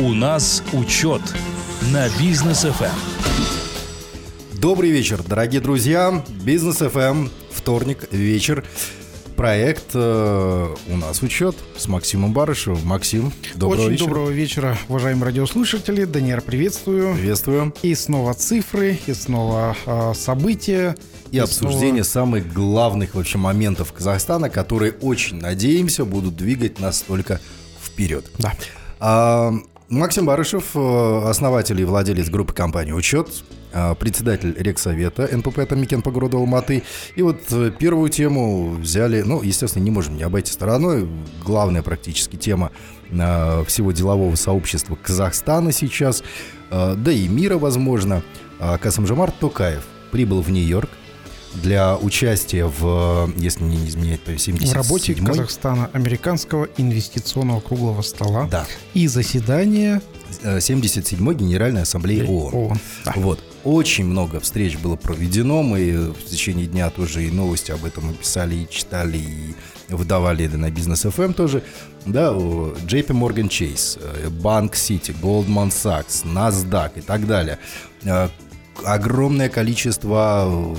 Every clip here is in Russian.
У нас учет на бизнес ФМ. Добрый вечер, дорогие друзья. Бизнес ФМ, вторник, вечер. Проект э, у нас учет с Максимом Барышевым. Максим, доброго Очень вечера. доброго вечера, уважаемые радиослушатели. Даниэр, приветствую. Приветствую. И снова цифры, и снова э, события. И обсуждение снова- самых главных вообще моментов Казахстана, которые очень надеемся будут двигать нас только вперед. Да. А, Максим Барышев, э, основатель и владелец группы компании «Учет», а, председатель Рексовета НПП «Атамикен» по городу Алматы. И вот э, первую тему взяли, ну, естественно, не можем не обойти стороной. Главная практически тема всего делового сообщества Казахстана сейчас, да и мира, возможно. А, Касымжамар Токаев прибыл в Нью-Йорк для участия в, если не изменяет, то есть 77 В работе Казахстана американского инвестиционного круглого стола Да. и заседания 77-й Генеральной Ассамблеи ООН. ООН. Да. Вот. Очень много встреч было проведено. Мы в течение дня тоже и новости об этом и писали, и читали, и выдавали это на бизнес FM тоже. Да, JP Morgan Chase, э, Bank City, Goldman Sachs, NASDAQ и так далее. Э, Огромное количество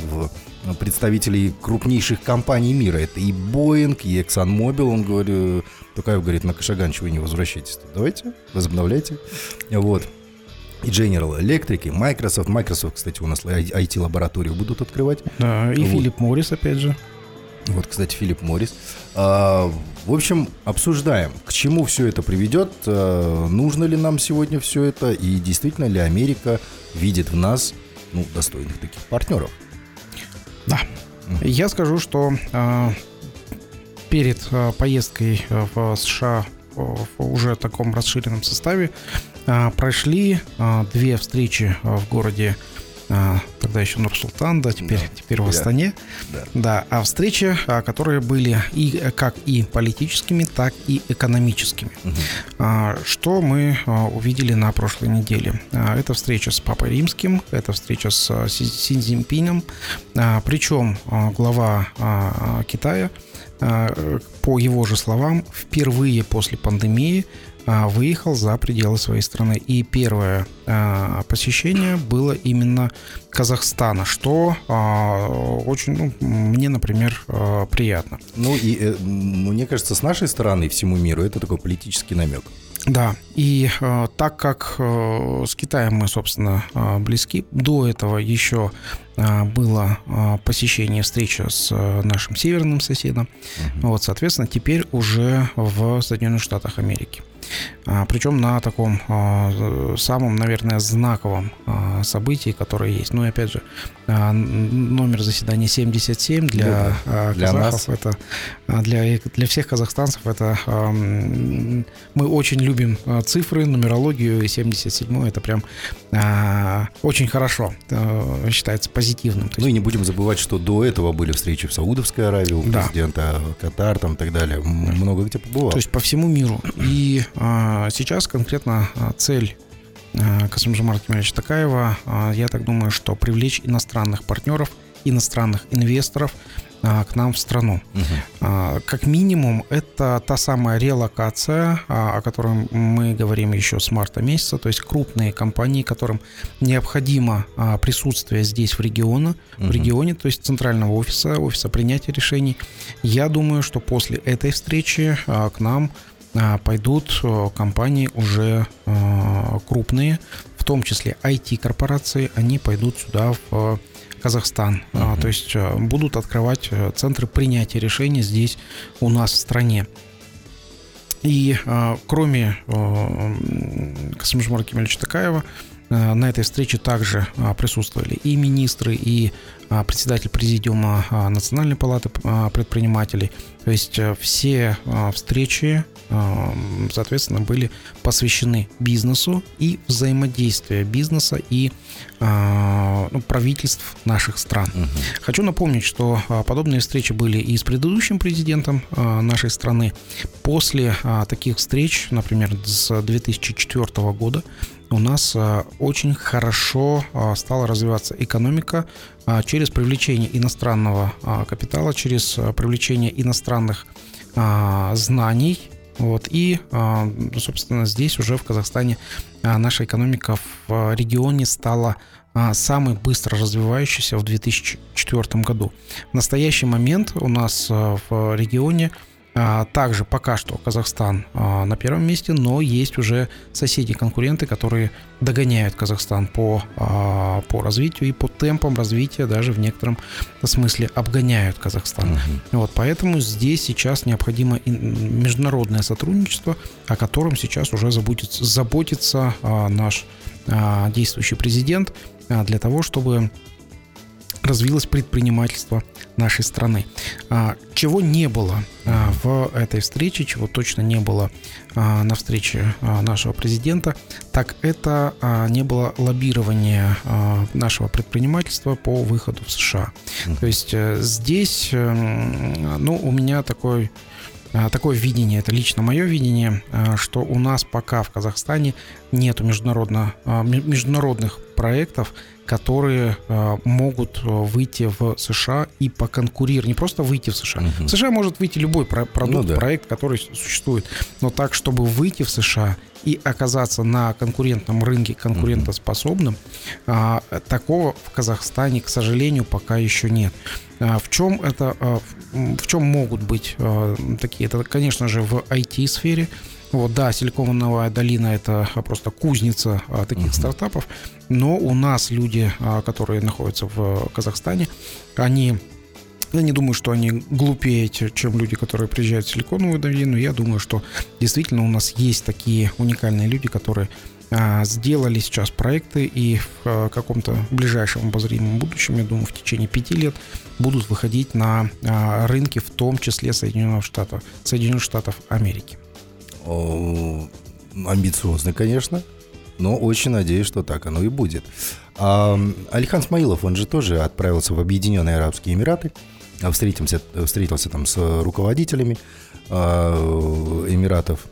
представителей крупнейших компаний мира. Это и Boeing, и ExxonMobil. Он говорит, Тукаев говорит, на Кашаган чего вы не возвращайтесь? Давайте, возобновляйте. Вот. И General Electric, и Microsoft. Microsoft, кстати, у нас IT-лабораторию будут открывать. Да, и Вот. Филипп Моррис, опять же. Вот, кстати, Филипп Моррис. А, в общем, обсуждаем, к чему все это приведет, а, нужно ли нам сегодня все это, и действительно ли Америка видит в нас ну, достойных таких партнеров. Да. Я скажу, что э, перед э, поездкой э, в США в уже таком расширенном составе прошли две встречи в городе тогда еще Нур-Султан, да, теперь, Да, теперь в. Астане. Да. Да, а встречи, а, которые были и э, как и политическими, так и экономическими. А, Что мы а, увидели на прошлой неделе? А, Это встреча с Папой Римским, это встреча с а, Си. А, Причем а, глава а, Китая, а, э, по его же словам, впервые после пандемии а, выехал за пределы своей страны. И первое а, посещение было именно Казахстана, что а, очень, ну, мне, например, а, приятно. Ну и э, мне кажется, с нашей стороны всему миру это такой политический намек. Да, и э, так как э, с Китаем мы, собственно, э, близки, до этого еще э, было э, посещение, встреча с э, нашим северным соседом. Вот, соответственно, теперь уже в Соединенных Штатах Америки. А, Причем на таком а, самом, наверное, знаковом а, событии, которое есть. Ну и опять же, номер заседания 77 для, а, для казахов это а, для, для всех казахстанцев это мы очень любим цифры, нумерологию, и 77 это прям очень хорошо считается позитивным. Ну и не будем забывать, что до этого были встречи в Саудовской Аравии у Да. президента, Катар там и так далее. Много где побывал. то есть по всему миру. И сейчас конкретно а, цель а, Касымжамара Кемельевича Такаева, а, я так думаю, что привлечь иностранных партнеров, иностранных инвесторов а, к нам в страну. А, Как минимум, это та самая релокация, а, о которой мы говорим еще с марта месяца, то есть крупные компании, которым необходимо а, присутствие здесь в регионе, в Мгм. регионе, то есть центрального офиса, офиса принятия решений. Я думаю, что после этой встречи а, к нам а, пойдут а, компании уже а, крупные, в том числе IT-корпорации, они пойдут сюда в а, Казахстан. А, То есть а, будут открывать а, центры принятия решений здесь у нас в стране. И а, кроме а, Касымжмара Кемельевича Такаева, а, на этой встрече также а, присутствовали и министры, и а, председатель президиума а, Национальной палаты а, предпринимателей. То есть а, все а, встречи, а, соответственно, были посвящены бизнесу и взаимодействию бизнеса и а, ну, правительств наших стран. Хочу напомнить, что а, подобные встречи были и с предыдущим президентом а, нашей страны. После таких встреч, например, с 2004 года, у нас очень хорошо стала развиваться экономика через привлечение иностранного капитала, через привлечение иностранных знаний Вот, и, собственно, здесь уже в Казахстане наша экономика в регионе стала самый быстро развивающийся в 2004 году. В настоящий момент у нас в регионе а, также пока что Казахстан а, на первом месте, но есть уже соседи-конкуренты, которые догоняют Казахстан по, а, по развитию и по темпам развития даже в некотором смысле обгоняют Казахстан. Угу. Вот, поэтому здесь сейчас необходимо международное сотрудничество, о котором сейчас уже заботится, заботится наш действующий президент для того, чтобы развилось предпринимательство нашей страны. А, чего не было а, в этой встрече, чего точно не было а, на встрече нашего президента, так это не было лоббирования нашего предпринимательства по выходу в США. То есть э, здесь, эм, ну, у меня такой такое видение, это лично мое видение, что у нас пока в Казахстане нет международно, международных проектов, которые могут э, выйти в США и поконкурировать. Не просто выйти в США. Угу. В США может выйти любой про- продукт, ну, да. проект, который существует. Но так, чтобы выйти в США и оказаться на конкурентном рынке конкурентоспособным, угу. такого в Казахстане, к сожалению, пока еще нет. А, в чем это, а, в чем могут быть такие? Это, конечно же, в IT-сфере. Вот, да, Силиконовая долина это просто кузница а, таких uh-huh. стартапов, но у нас люди, а, которые находятся в Казахстане, они я не думаю, что они глупее, чем люди, которые приезжают в Силиконовую долину. Я думаю, что действительно у нас есть такие уникальные люди, которые а, сделали сейчас проекты и в а, каком-то ближайшем обозримом будущем, я думаю, в течение пяти лет будут выходить на а, рынки, в том числе Соединенных Штатов, Соединенных Штатов Америки амбициозный, конечно, но очень надеюсь, что так оно и будет. Алихан Смаилов, он же тоже отправился в Объединенные Арабские Эмираты, а, встретился, встретился там с руководителями а, Эмиратов.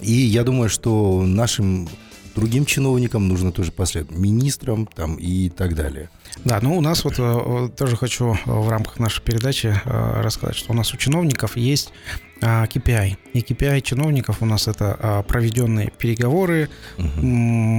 И я думаю, что нашим другим чиновникам нужно тоже последовать, министрам там и так далее. Да, ну у нас вот э, тоже хочу в рамках нашей передачи э, рассказать, что у нас у чиновников есть KPI. И KPI чиновников у нас это проведенные переговоры, угу.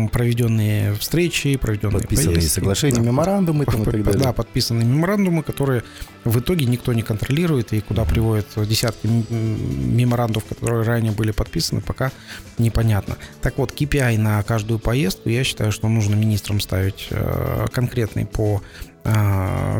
Проведенные встречи, проведенные подписанные поездки, соглашения, меморандумы там, и так далее. Да, подписанные меморандумы, которые в итоге никто не контролирует и куда приводят десятки меморандумов, которые ранее были подписаны, пока непонятно. Так вот, KPI на каждую поездку, я считаю, что нужно министрам ставить э, конкретный по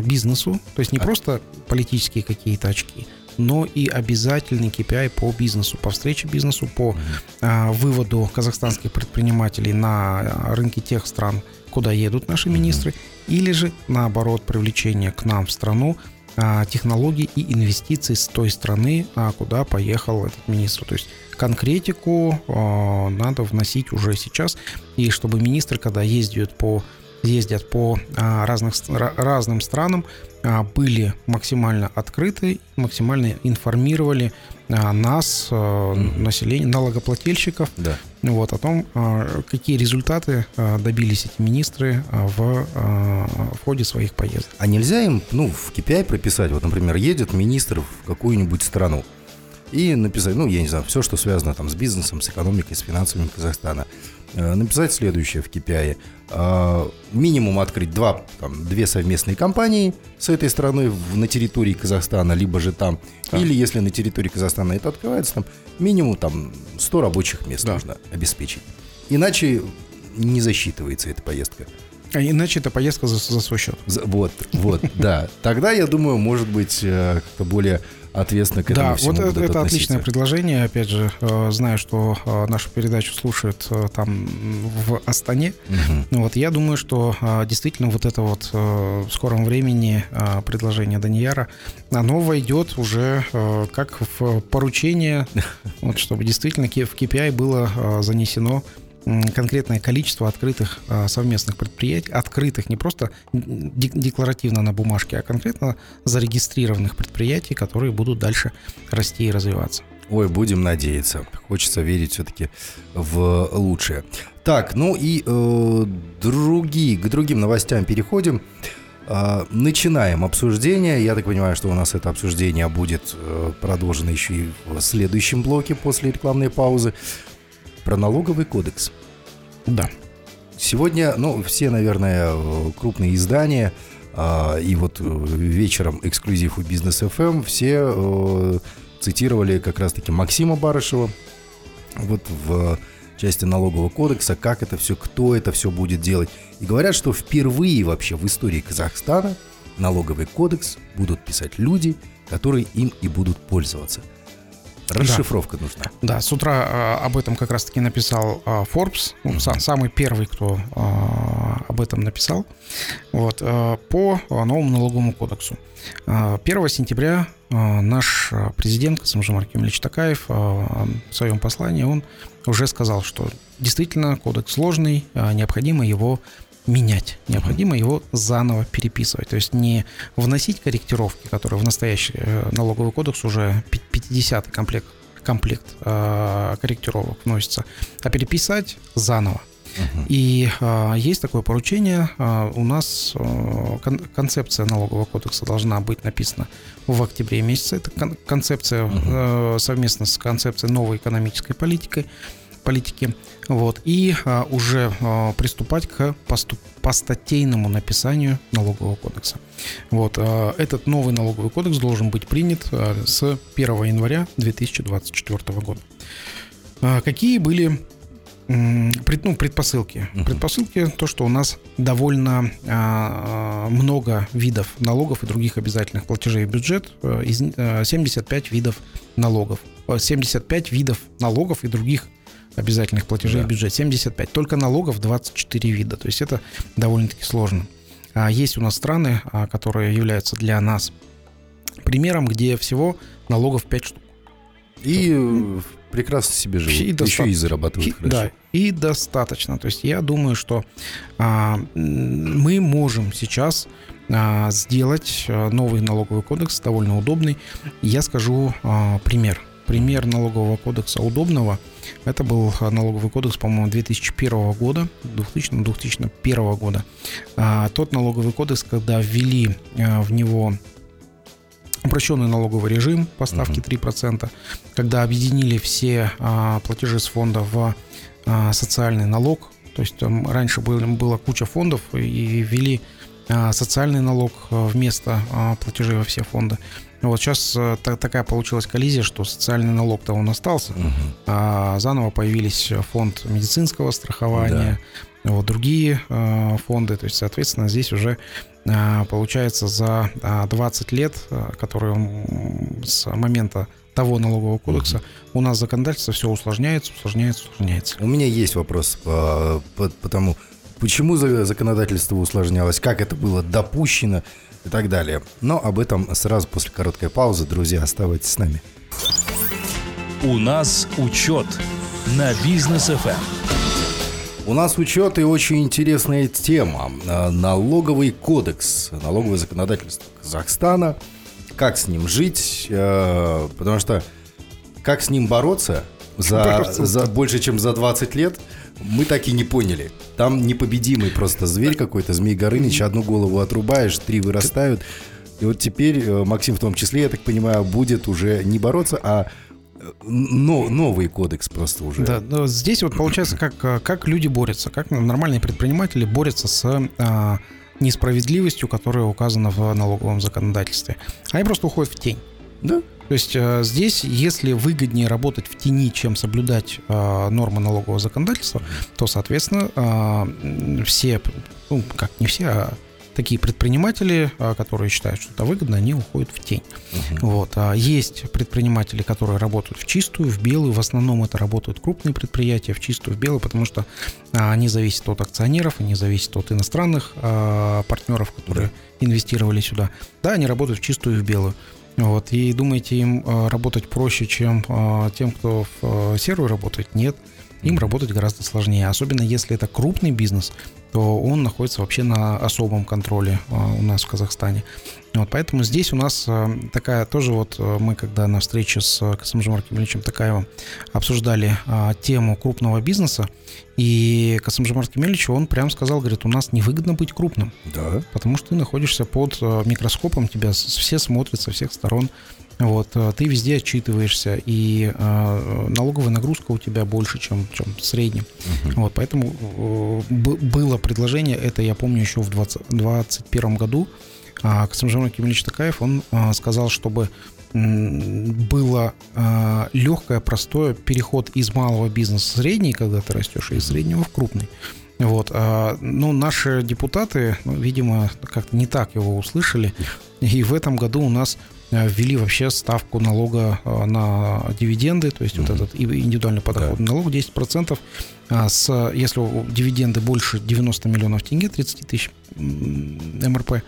бизнесу, то есть не а просто политические какие-то очки, но и обязательный KPI по бизнесу, по встрече бизнесу, по а, выводу казахстанских предпринимателей на а, рынки тех стран, куда едут наши министры, или же наоборот привлечение к нам в страну а, технологий и инвестиций с той страны, куда поехал этот министр. То есть конкретику надо вносить уже сейчас, и чтобы министры, когда ездят по ездят по разных, разным странам, были максимально открыты, максимально информировали а, нас, население, налогоплательщиков, да. вот, о том, какие результаты добились эти министры в, в ходе своих поездок. А нельзя им ну, в KPI прописать, вот, например, едет министр в какую-нибудь страну, и написать, ну, я не знаю, все, что связано там с бизнесом, с экономикой, с финансами Казахстана. Э, написать следующее в KPI. Э, минимум открыть два, там, две совместные компании с этой страной на территории Казахстана, либо же там. Да. Или если на территории Казахстана это открывается, там минимум там 100 рабочих мест да. нужно обеспечить. Иначе не засчитывается эта поездка. А иначе это поездка за, за свой счет. Вот, вот, да. Тогда, я думаю, может быть, э, как-то более ответственно к этому да, всему вот это, это отличное предложение. Опять же, э, знаю, что э, нашу передачу слушают там в Астане. Угу. Вот я думаю, что действительно вот это вот в скором времени предложение Данияра, оно войдет уже как в поручение, вот, чтобы действительно в KPI было занесено конкретное количество открытых а, совместных предприятий, открытых не просто декларативно на бумажке, а конкретно зарегистрированных предприятий, которые будут дальше расти и развиваться. Ой, будем надеяться. Хочется верить все-таки в лучшее. Так, ну и э, другие, к другим новостям переходим. А, начинаем обсуждение. Я так понимаю, что у нас это обсуждение будет э, продолжено еще и в следующем блоке после рекламной паузы. Про налоговый кодекс. Да. Сегодня, ну, все, наверное, крупные издания а, и вот э, вечером эксклюзив у Бизнес FM эм все э, цитировали как раз-таки Максима Барышева вот в части налогового кодекса, как это все, кто это все будет делать. И говорят, что впервые вообще в истории Казахстана налоговый кодекс будут писать люди, которые им и будут пользоваться. Расшифровка да. нужна. Да, с утра э, об этом как раз-таки написал э, Forbes, ну, сам, самый первый, кто э, об этом написал, вот, по новому налоговому кодексу. Э, 1 сентября наш президент Касымжан Аркемович Такаев в своем послании, он уже сказал, что действительно кодекс сложный, необходимо его менять. Необходимо его заново переписывать. То есть не вносить корректировки, которые в настоящий э, налоговый кодекс уже 50-й комплект, комплект э, корректировок вносится, а переписать заново. Uh-huh. И э, есть такое поручение. Э, у нас э, кон- концепция налогового кодекса должна быть написана в октябре месяце. Это кон- концепция uh-huh. э, совместно с концепцией новой экономической политики политики, вот, и а, уже а, приступать к поступ, постатейному написанию налогового кодекса. Вот, а, этот новый налоговый кодекс должен быть принят а, с 1 января 2024 года. А, какие были пред, ну, предпосылки. Uh-huh. Предпосылки то, что у нас довольно а, много видов налогов и других обязательных платежей в бюджет, из, а, 75 видов налогов, 75 видов налогов и других обязательных платежей да. в бюджет 75. Только налогов 24 вида. То есть это довольно-таки сложно. А есть у нас страны, а, которые являются для нас примером, где всего налогов 5 штук. И прекрасно себе живут. И доста... Еще и зарабатывают и, хорошо. Да, и достаточно. То есть я думаю, что а, мы можем сейчас а, сделать а, новый налоговый кодекс, довольно удобный. Я скажу а, пример. Пример налогового кодекса удобного – это был налоговый кодекс, по-моему, 2001 года, 2000-2001 года. А, тот налоговый кодекс, когда ввели а, в него упрощенный налоговый режим по ставке 3%, когда объединили все а, платежи с фонда в а, социальный налог, то есть там раньше было, было куча фондов и ввели а, социальный налог вместо а, платежей во все фонды. Вот сейчас э, такая получилась коллизия, что социальный налог-то он остался, угу. а заново появились фонд медицинского страхования, да. вот другие э, фонды. То есть, соответственно, здесь уже э, получается за 20 лет, которые с момента того налогового кодекса, угу. у нас законодательство все усложняется, усложняется, усложняется. У меня есть вопрос по, по, по тому, почему законодательство усложнялось, как это было допущено и так далее. Но об этом сразу после короткой паузы. Друзья, оставайтесь с нами. У нас учет на бизнес FM. Эм. У нас учет и очень интересная тема. А, налоговый кодекс, налоговое законодательство Казахстана. Как с ним жить? А, потому что как с ним бороться за, за больше, чем за 20 лет – мы так и не поняли. Там непобедимый просто зверь какой-то, Змей Горыныч, одну голову отрубаешь, три вырастают. И вот теперь э, Максим в том числе, я так понимаю, будет уже не бороться, а э, но, новый кодекс просто уже. Да, но здесь вот получается, как, э, как люди борются, как нормальные предприниматели борются с а, несправедливостью, которая указана в налоговом законодательстве. Они просто уходят в тень. Да. То есть э, здесь, если выгоднее работать в тени, чем соблюдать э, нормы налогового законодательства, то, соответственно, э, все, ну, как не все, а такие предприниматели, которые считают, что это выгодно, они уходят в тень. Uh-huh. Вот. А есть предприниматели, которые работают в чистую, в белую. В основном это работают крупные предприятия в чистую, в белую, потому что они зависят от акционеров, они зависят от иностранных партнеров, которые инвестировали сюда. Да, они работают в чистую и в белую. Вот, и думаете, им э, работать проще, чем э, тем, кто в э, серую работает? Нет. им работать гораздо сложнее. Особенно если это крупный бизнес, то он находится вообще на особом контроле у нас в Казахстане. Вот, поэтому здесь у нас такая тоже вот мы когда на встрече с Касымжем Аркемельевичем Такаевым обсуждали тему крупного бизнеса, и Касымжем Аркемельевич, он прям сказал, говорит, у нас невыгодно быть крупным. Да. Потому что ты находишься под микроскопом, тебя все смотрят со всех сторон. Вот, э, ты везде отчитываешься, и э, налоговая нагрузка у тебя больше, чем, чем в среднем. Uh-huh. Вот, поэтому э, было предложение, это я помню еще в 2021 году, э, Касымжан Акимович Такаев, он э, сказал, чтобы было э, легкое, простое переход из малого бизнеса в средний, когда ты растешь, и из среднего в крупный. Вот, а, ну, наши депутаты, ну, видимо, как-то не так его услышали, и в этом году у нас ввели вообще ставку налога на дивиденды, то есть mm-hmm. вот этот индивидуальный подоходный да. налог 10%. А с, если дивиденды больше 90 миллионов тенге, 30 тысяч МРП,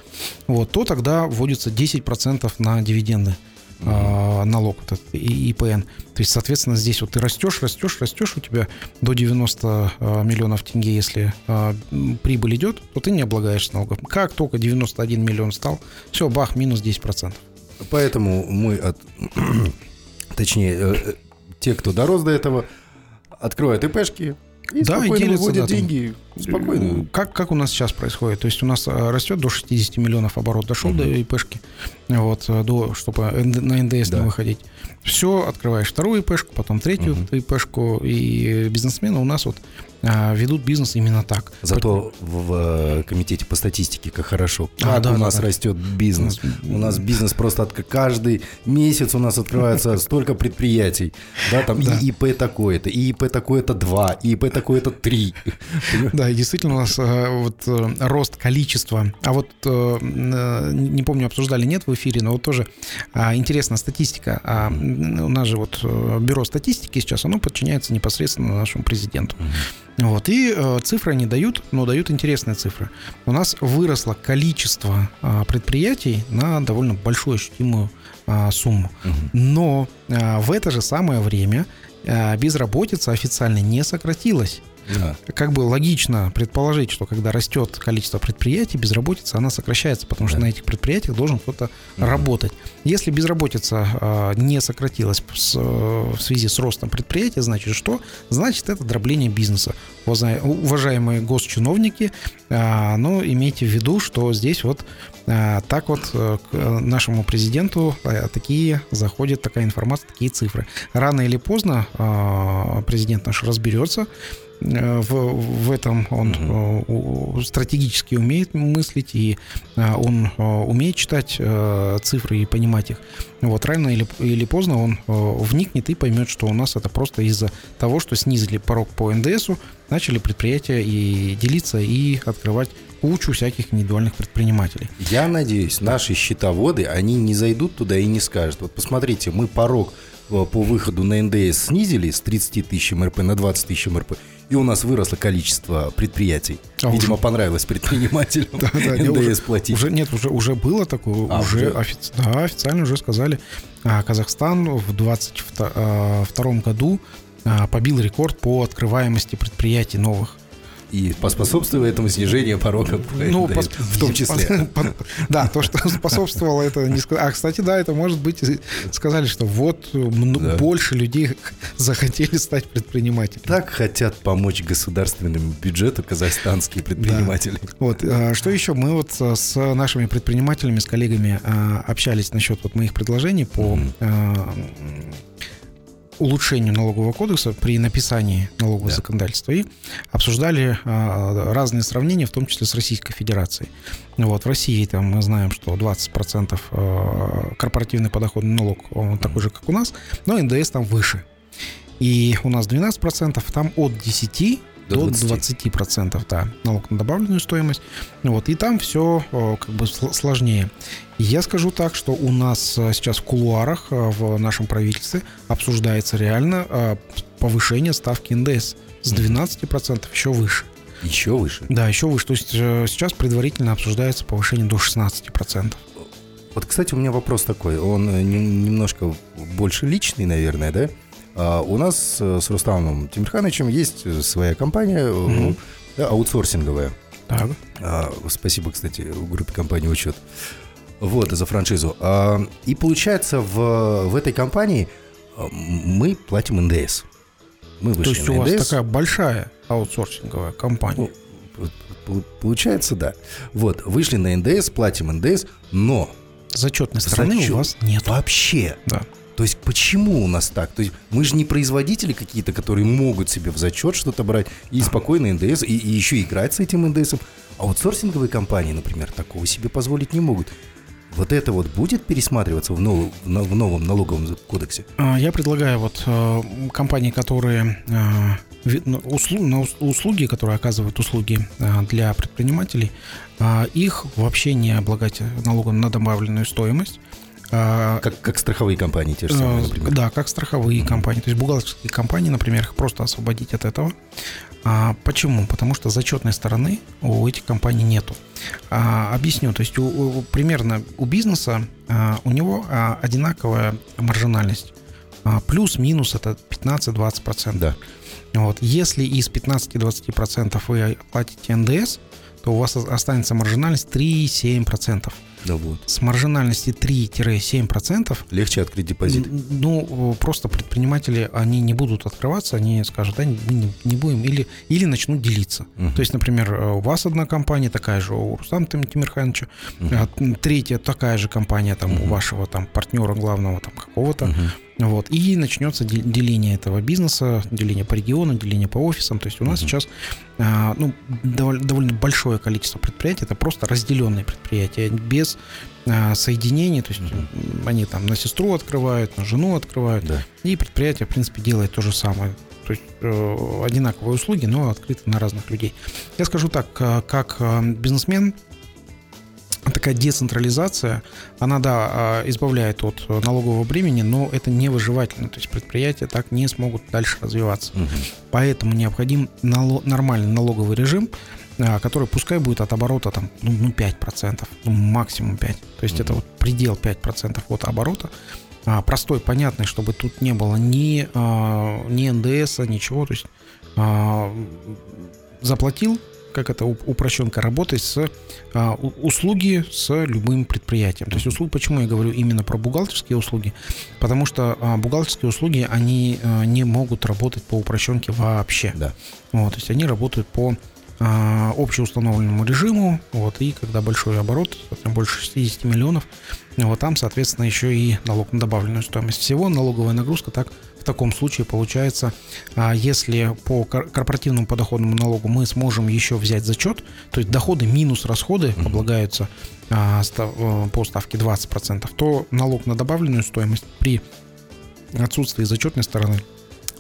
вот, то тогда вводится 10% на дивиденды. Uh-huh. налог этот ИПН. То есть, соответственно, здесь вот ты растешь, растешь, растешь, у тебя до 90 а, миллионов тенге, если а, прибыль идет, то ты не облагаешь налогом. Как только 91 миллион стал, все, бах, минус 10%. Поэтому мы, от, точнее, э, э, те, кто дорос до этого, открывают ИПшки, и да, спокойно и выводят да, деньги. Спокойно. Как, как у нас сейчас происходит? То есть у нас э, растет до 60 миллионов оборот, дошел угу. до ИПшки, вот, до, чтобы на НДС да. не выходить. Все, открываешь вторую ИПшку, потом третью угу. ИПшку, и бизнесмены у нас вот ведут бизнес именно так. Зато в, в комитете по статистике как хорошо. А, как а, да, у нас да, растет бизнес. У нас бизнес просто от, каждый месяц у нас открывается столько предприятий. Да, там да. и ИП такое-то, и ИП такое-то два, и ИП такое-то три. Да, и действительно у нас э, вот э, рост количества. А вот э, не помню, обсуждали нет в эфире, но вот тоже а, интересная статистика. А, у нас же вот бюро статистики сейчас, оно подчиняется непосредственно нашему президенту. Вот, и э, цифры они дают, но дают интересные цифры. У нас выросло количество э, предприятий на довольно большую ощутимую э, сумму. Угу. Но э, в это же самое время э, безработица официально не сократилась. Да. Как бы логично предположить, что когда растет количество предприятий, безработица, она сокращается, потому что на этих предприятиях должен кто-то угу. работать. Если безработица э, не сократилась с, э, в связи с ростом предприятия, значит что? Значит это дробление бизнеса. Уважаемые госчиновники, э, но имейте в виду, что здесь вот э, так вот э, к нашему президенту э, такие заходят, такая информация, такие цифры. Рано или поздно э, президент наш разберется, Э, в, в этом он угу. стратегически умеет мыслить, и э, он умеет читать цифры и понимать их. Вот рано или, или поздно он вникнет и поймет, что у нас это просто из-за того, что снизили порог по НДСу, начали предприятия и делиться и открывать кучу всяких индивидуальных предпринимателей. Я надеюсь, наши счетоводы, они не зайдут туда и не скажут, вот посмотрите, мы порог по выходу на НДС снизили с 30 тысяч МРП на 20 тысяч МРП, и у нас выросло количество предприятий. А Видимо, уже... понравилось предпринимателям да, да, НДС платить. Уже, нет, уже, уже было такое, а, уже, уже? Офици... Да, официально уже сказали. А, Казахстан в 2022 а, году а, побил рекорд по открываемости предприятий новых и поспособствовало этому снижению порога ну, пос... в том числе. Да, то, что способствовало это не А, кстати, да, это может быть, сказали, что вот да. больше людей захотели стать предпринимателями. Так хотят помочь государственному бюджету казахстанские предприниматели. Да. Вот, а, что еще? Мы вот с нашими предпринимателями, с коллегами общались насчет вот моих предложений по mm улучшению налогового кодекса при написании налогового да. законодательства и обсуждали а, разные сравнения, в том числе с Российской Федерацией. Вот, в России там мы знаем, что 20% а, корпоративный подоходный налог он такой же, как у нас, но НДС там выше. И у нас 12%, там от 10 до, до 20 процентов, да, налог на добавленную стоимость. Вот, и там все как бы сложнее. Я скажу так, что у нас э, сейчас в кулуарах э, в нашем правительстве обсуждается реально э, повышение ставки НДС с 12% процентов еще выше. Еще выше? Да, еще выше. То есть сейчас предварительно обсуждается повышение до 16%. процентов. Вот, кстати, у меня вопрос такой. Он немножко больше личный, наверное, да? А у нас э, с Рустамом Тимирхановичем есть своя компания mm-hmm. да, аутсорсинговая. Так. А, спасибо, кстати, группе компании «Учет». Вот, за франшизу. А, и получается, в, в этой компании мы платим НДС. Мы То есть у НДС. вас такая большая аутсорсинговая компания. Ну, получается, да. Вот, вышли на НДС, платим НДС, но... Зачетной стороны зачет... у вас нет. Вообще. Да. То есть почему у нас так? То есть мы же не производители какие-то, которые могут себе в зачет что-то брать и спокойно НДС, и, и еще играть с этим НДСом. Аутсорсинговые компании, например, такого себе позволить не могут. Вот это вот будет пересматриваться в, нов, в новом налоговом кодексе? А, я предлагаю вот э, компании, которые э, ну, услуг, услуги, которые оказывают услуги э, для предпринимателей, их вообще не облагать налогом на добавленную стоимость. А, как, как страховые компании те же самые, например. Да, как страховые mm-hmm. компании. То есть бухгалтерские компании, например, их просто освободить от этого. А, почему? Потому что зачетной стороны у этих компаний нету. А, объясню. То есть у, у, примерно у бизнеса а, у него а, одинаковая маржинальность. А, плюс-минус это 15-20%. Да. Вот. Если из 15-20% вы платите НДС, то у вас останется маржинальность 3-7%. Да вот. С маржинальности 3-7%. Легче открыть депозит. Ну, просто предприниматели, они не будут открываться, они скажут, да, мы не, не будем, или, или начнут делиться. Угу. То есть, например, у вас одна компания такая же, у Рустама Тимирхановича, угу. третья такая же компания там угу. у вашего там партнера главного там какого-то. Угу. Вот. И начнется деление этого бизнеса, деление по региону, деление по офисам. То есть у нас uh-huh. сейчас а, ну, довольно, большое количество предприятий, это просто разделенные предприятия, без а, соединений. То есть uh-huh. они там на сестру открывают, на жену открывают. Да. И предприятие, в принципе, делает то же самое. То есть э, одинаковые услуги, но открыты на разных людей. Я скажу так, как э, бизнесмен, такая децентрализация, она, да, а, избавляет от налогового бремени, но это не выживательно. То есть предприятия так не смогут дальше развиваться. Угу. Поэтому необходим нало- нормальный налоговый режим, а, который пускай будет от оборота там, ну, 5%, ну, ну, максимум 5%. То есть угу. это вот предел 5% от оборота. А, простой, понятный, чтобы тут не было ни, ни НДС, ничего. То есть заплатил, как это упрощенка, работать с а, услуги с любым предприятием. То есть услуги, почему я говорю именно про бухгалтерские услуги? Потому что а, бухгалтерские услуги, они а, не могут работать по упрощенке вообще. Да. Вот, то есть они работают по а, общеустановленному режиму, вот, и когда большой оборот, там больше 60 миллионов, вот там, соответственно, еще и налог на добавленную стоимость. Всего налоговая нагрузка так таком случае получается, а, если по корпоративному подоходному налогу мы сможем еще взять зачет, то есть доходы минус расходы mm-hmm. облагаются а, э, по ставке 20%, то налог на добавленную стоимость при отсутствии зачетной стороны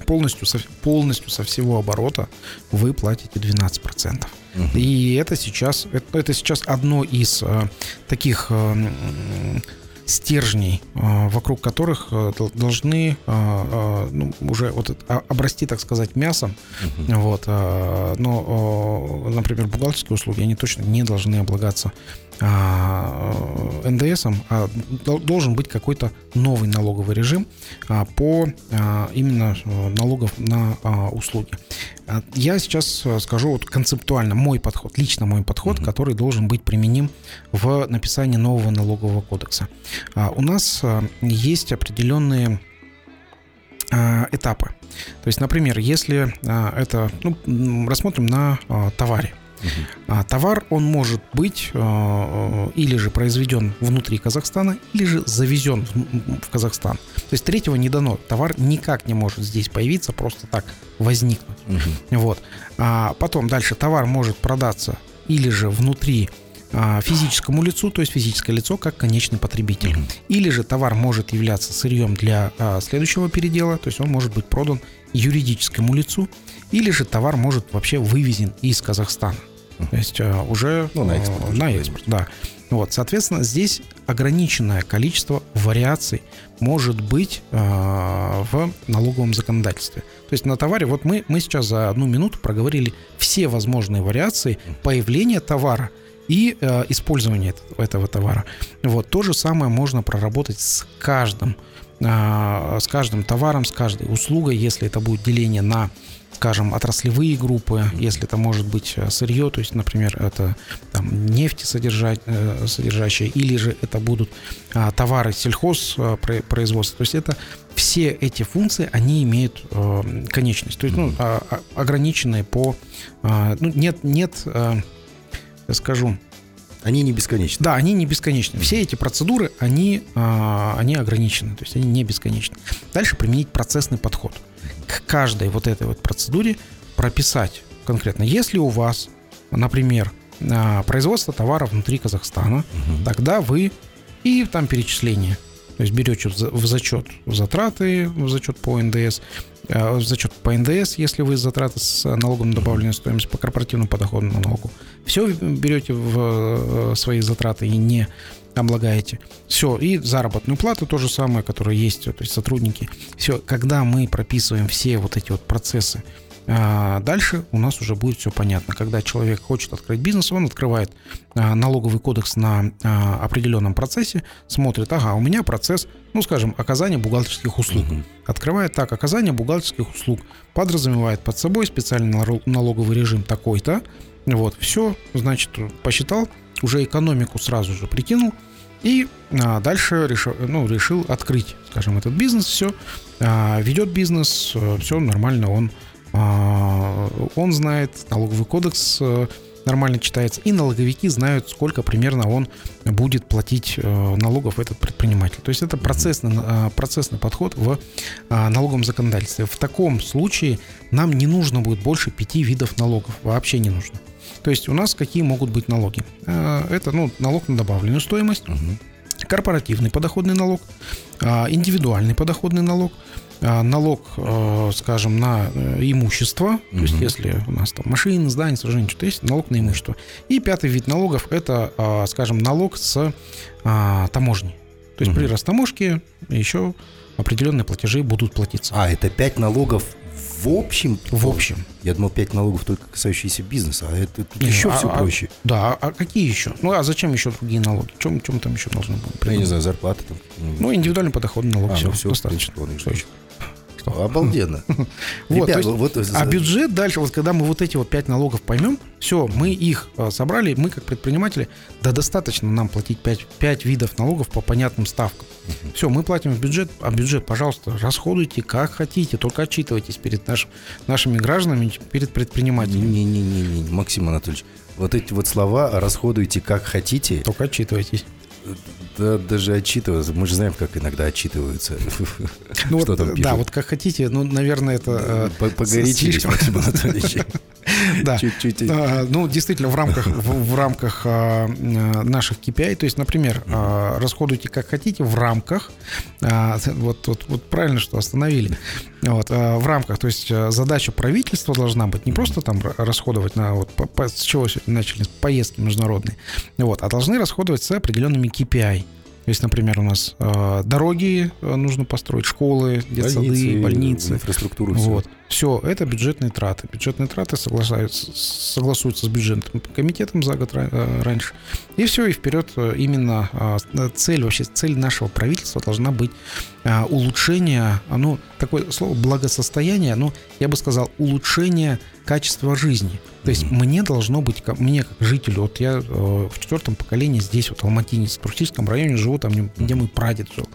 полностью со, полностью со всего оборота вы платите 12%. Угу. И это сейчас, это, это сейчас одно из э, таких э, стержней, а, вокруг которых а, должны а, ну, уже вот обрасти, так сказать, мясом. Uh-huh. Вот, но, например, бухгалтерские услуги, они точно не должны облагаться НДСом, а должен быть какой-то новый налоговый режим по именно налогов на услуги. Я сейчас скажу вот концептуально мой подход, лично мой подход, uh-huh. который должен быть применим в написании нового налогового кодекса. У нас есть определенные этапы. То есть, например, если это, ну, рассмотрим на товаре. Угу. товар, он может быть э, или же произведен внутри Казахстана, или же завезен в, Казахстан. То есть третьего не дано. Товар никак не может здесь появиться, просто так возникнуть. Угу. Вот. А потом дальше товар может продаться или же внутри а, физическому лицу, то есть физическое лицо как конечный потребитель. Mm-hmm. Или же товар может являться сырьем для а, следующего передела, то есть он может быть продан юридическому лицу, или же товар может вообще вывезен из Казахстана. То есть а, уже ну, на экспорт. На экспорт, да. Вот, соответственно, здесь ограниченное количество вариаций может быть э, в налоговом законодательстве. То есть на товаре, вот мы, мы сейчас за одну минуту проговорили все возможные вариации появления товара и э, использования этого, этого товара. Вот то же самое можно проработать с каждым а, с каждым товаром, с каждой услугой, если это будет деление на скажем, отраслевые группы, если это может быть э, сырье, то есть, например, это там, содержать, э, содержащие, или же это будут а, товары сельхозпроизводства. То есть это все эти функции, они имеют э, конечность, то есть ну, а, а, ограниченные по... А, ну, нет, нет, а, я скажу, они не бесконечны. Да, они не бесконечны. Все эти процедуры, они, а, они ограничены, то есть они не бесконечны. Дальше применить процессный подход. К каждой вот этой вот процедуре прописать конкретно. Если у вас, например, а, производство товара внутри Казахстана, угу. тогда вы и там перечисление. То есть берете в зачет затраты, в зачет по НДС, Э, зачет по НДС, если вы затраты с налогом на добавленную стоимость по корпоративному подоходному налогу. Все берете в э, свои затраты и не облагаете. Все, и заработную плату то же самое, которое есть, то есть сотрудники. Все, когда мы прописываем все вот эти вот процессы а дальше у нас уже будет все понятно. Когда человек хочет открыть бизнес, он открывает а, налоговый кодекс на а, определенном процессе, смотрит, ага, у меня процесс, ну, скажем, оказания бухгалтерских услуг. Угу. Открывает так, оказание бухгалтерских услуг подразумевает под собой специальный налоговый режим такой-то. Вот, все, значит, посчитал, уже экономику сразу же прикинул, и а, дальше решил, ну, решил открыть, скажем, этот бизнес, все, а, ведет бизнес, все нормально, он а, он знает, налоговый кодекс э, нормально читается, и налоговики знают, сколько примерно он будет платить э, налогов этот предприниматель. То есть это процессный, э, процессный подход в налоговом законодательстве. В таком случае нам не нужно будет больше пяти видов налогов, вообще не нужно. То есть у нас какие могут быть налоги? Это ну, налог на добавленную стоимость, корпоративный подоходный налог, индивидуальный подоходный налог – а, налог, э, скажем, на э, имущество, угу. то есть если у нас там машины, здания, сооружения, что-то есть, налог на имущество. И пятый вид налогов – это, а, скажем, налог с а, таможни. То есть угу. при растаможке еще определенные платежи будут платиться. А, это пять налогов в общем? В общем. Я думал, пять налогов только касающиеся бизнеса, а это тут еще а, все а, проще. Да, а какие еще? Ну, а зачем еще другие налоги? Чем, чем там еще должно быть? Я не знаю, зарплата там. Ну, индивидуальный подоходный налог, а, все, ну, все достаточно. Еще? что. Обалденно. Вот, Ребят, есть, вот, а бюджет дальше, вот когда мы вот эти вот пять налогов поймем, все, мы их э, собрали, мы как предприниматели, да достаточно нам платить пять, пять видов налогов по понятным ставкам. Все, мы платим в бюджет, а бюджет, пожалуйста, расходуйте как хотите, только отчитывайтесь перед наш, нашими гражданами, перед предпринимателями. Не-не-не, Максим Анатольевич, вот эти вот слова «расходуйте как хотите». Только отчитывайтесь. Да, даже отчитываться. Мы же знаем, как иногда отчитываются. Ну, Что вот, там пишут. Да, вот как хотите. Ну, наверное, это... Погорячились, Максим Анатольевич. Да. Чуть-чуть. А, ну, действительно, в рамках, в, в рамках а, наших KPI, то есть, например, а, расходуйте как хотите в рамках, вот, вот, вот правильно, что остановили, вот, в рамках, то есть задача правительства должна быть не просто там расходовать на, вот, по, по, с чего начали, поездки международные, вот, а должны расходовать с определенными KPI. Если, например, у нас э, дороги э, нужно построить, школы, детсады, больницы, инфраструктуру. Вот. Все, это бюджетные траты. Бюджетные траты соглашаются, согласуются с бюджетным комитетом за год э, раньше. И все, и вперед э, именно э, цель, вообще цель нашего правительства должна быть э, улучшение, ну, такое слово благосостояние, ну, я бы сказал, улучшение качества жизни. То есть mm-hmm. мне должно быть, мне как жителю, вот я э, в четвертом поколении здесь, вот в Алматине, в Туртийском районе живу, там, где мой прадед жил.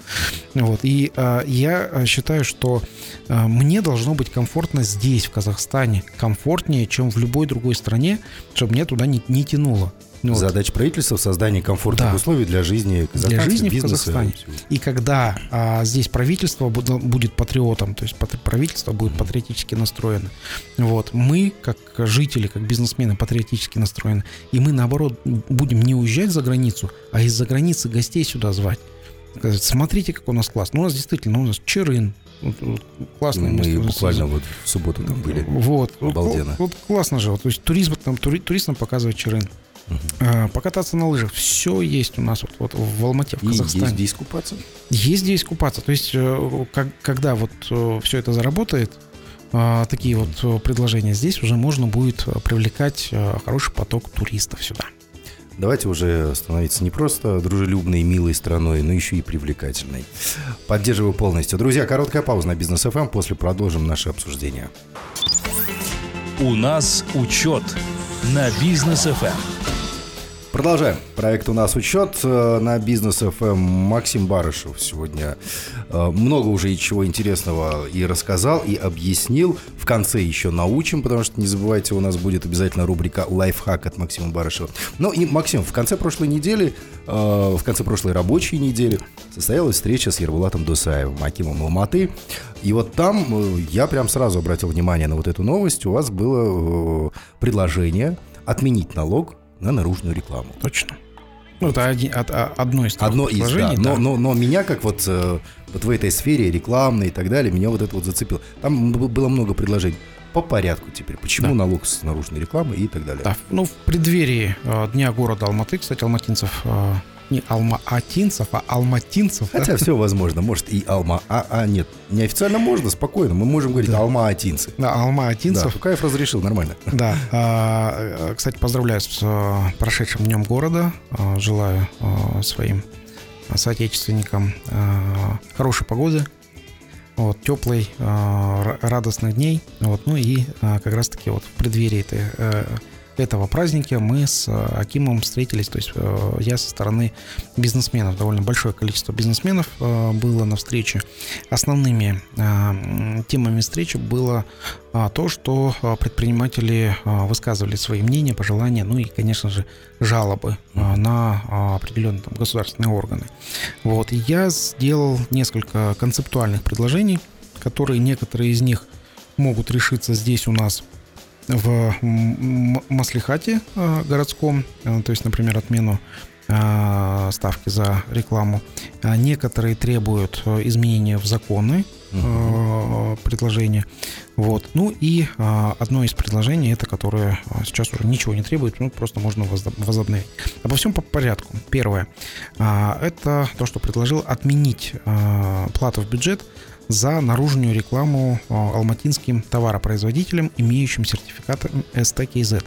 Вот, и э, я считаю, что э, мне должно быть комфортно здесь, в Казахстане, комфортнее, чем в любой другой стране, чтобы мне туда не, не тянуло. Ну, Задача правительства в создании комфортных да. условий для жизни для жизни бизнеса. В Казахстане. И когда а, здесь правительство будет патриотом, то есть правительство будет патриотически настроено, вот, мы, как жители, как бизнесмены, патриотически настроены, и мы, наоборот, будем не уезжать за границу, а из-за границы гостей сюда звать. Смотрите, как у нас класс. Ну, у нас действительно, ну, у нас Черын, вот, вот, классное Мы место. буквально вот в субботу там были. Вот. Обалденно. Вот, вот классно же. Вот, то есть туризм, там, тури, туристам показывает Черын. Uh-huh. покататься на лыжах. Все есть у нас вот, вот в Алмате, в Казахстане. есть где искупаться? Есть где искупаться. То есть, э, как, когда вот э, все это заработает, э, такие вот предложения здесь уже можно будет привлекать хороший поток туристов сюда. Давайте уже становиться не просто дружелюбной, милой страной, но еще и привлекательной. Поддерживаю полностью. Друзья, короткая пауза на Бизнес ФМ, после продолжим наше обсуждение. У нас учет на Бизнес ФМ. Продолжаем. Проект у нас учет э, на бизнес FM. Максим Барышев сегодня э, много уже и чего интересного и рассказал, и объяснил. В конце еще научим, потому что не забывайте, у нас будет обязательно рубрика «Лайфхак» от Максима Барышева. Ну и, Максим, в конце прошлой недели, э, в конце прошлой рабочей недели состоялась встреча с Ербулатом Дусаевым, Акимом Алматы. И вот там я прям сразу обратил внимание на вот эту новость. У вас было предложение отменить налог на наружную рекламу. Точно. Ну, это один, от, одно из Одно из, да. Но, но, но меня, как вот, э, вот в этой сфере рекламной и так далее, меня вот это вот зацепило. Там было много предложений. По порядку теперь. Почему да. налог с наружной рекламы и так далее. Да, ну, в преддверии э, Дня города Алматы, кстати, алматинцев э, не алма-атинцев, а алматинцев. Хотя все возможно. Может и алма... А, а нет, неофициально можно, спокойно. Мы можем говорить да. алма-атинцы. Да, алма-атинцев. Да, Тукаев разрешил, нормально. Да. А, кстати, поздравляю с а, прошедшим днем города. А, желаю своим соотечественникам хорошей погоды, вот, теплой, радостных дней. Вот, ну и как раз-таки вот в преддверии этой э, этого праздника мы с э, Акимом встретились, то есть э, я со стороны бизнесменов, довольно большое количество бизнесменов э, было на встрече. Основными темами встречи было то, что предприниматели высказывали свои мнения, пожелания, ну и, конечно же, жалобы на определенные там, государственные органы. Вот. И я сделал несколько концептуальных предложений, которые некоторые из них могут решиться здесь у нас в маслихате э, городском, э, то есть, например, отмену э, ставки за рекламу. Некоторые требуют изменения в законы uh предложения. Вот. Ну и одно из предложений, это которое сейчас уже ничего не требует, ну просто можно возобновить. Обо всем по порядку. Первое. Это то, что предложил отменить плату в бюджет за наружную рекламу а, алматинским товаропроизводителям, имеющим сертификат СТКЗ.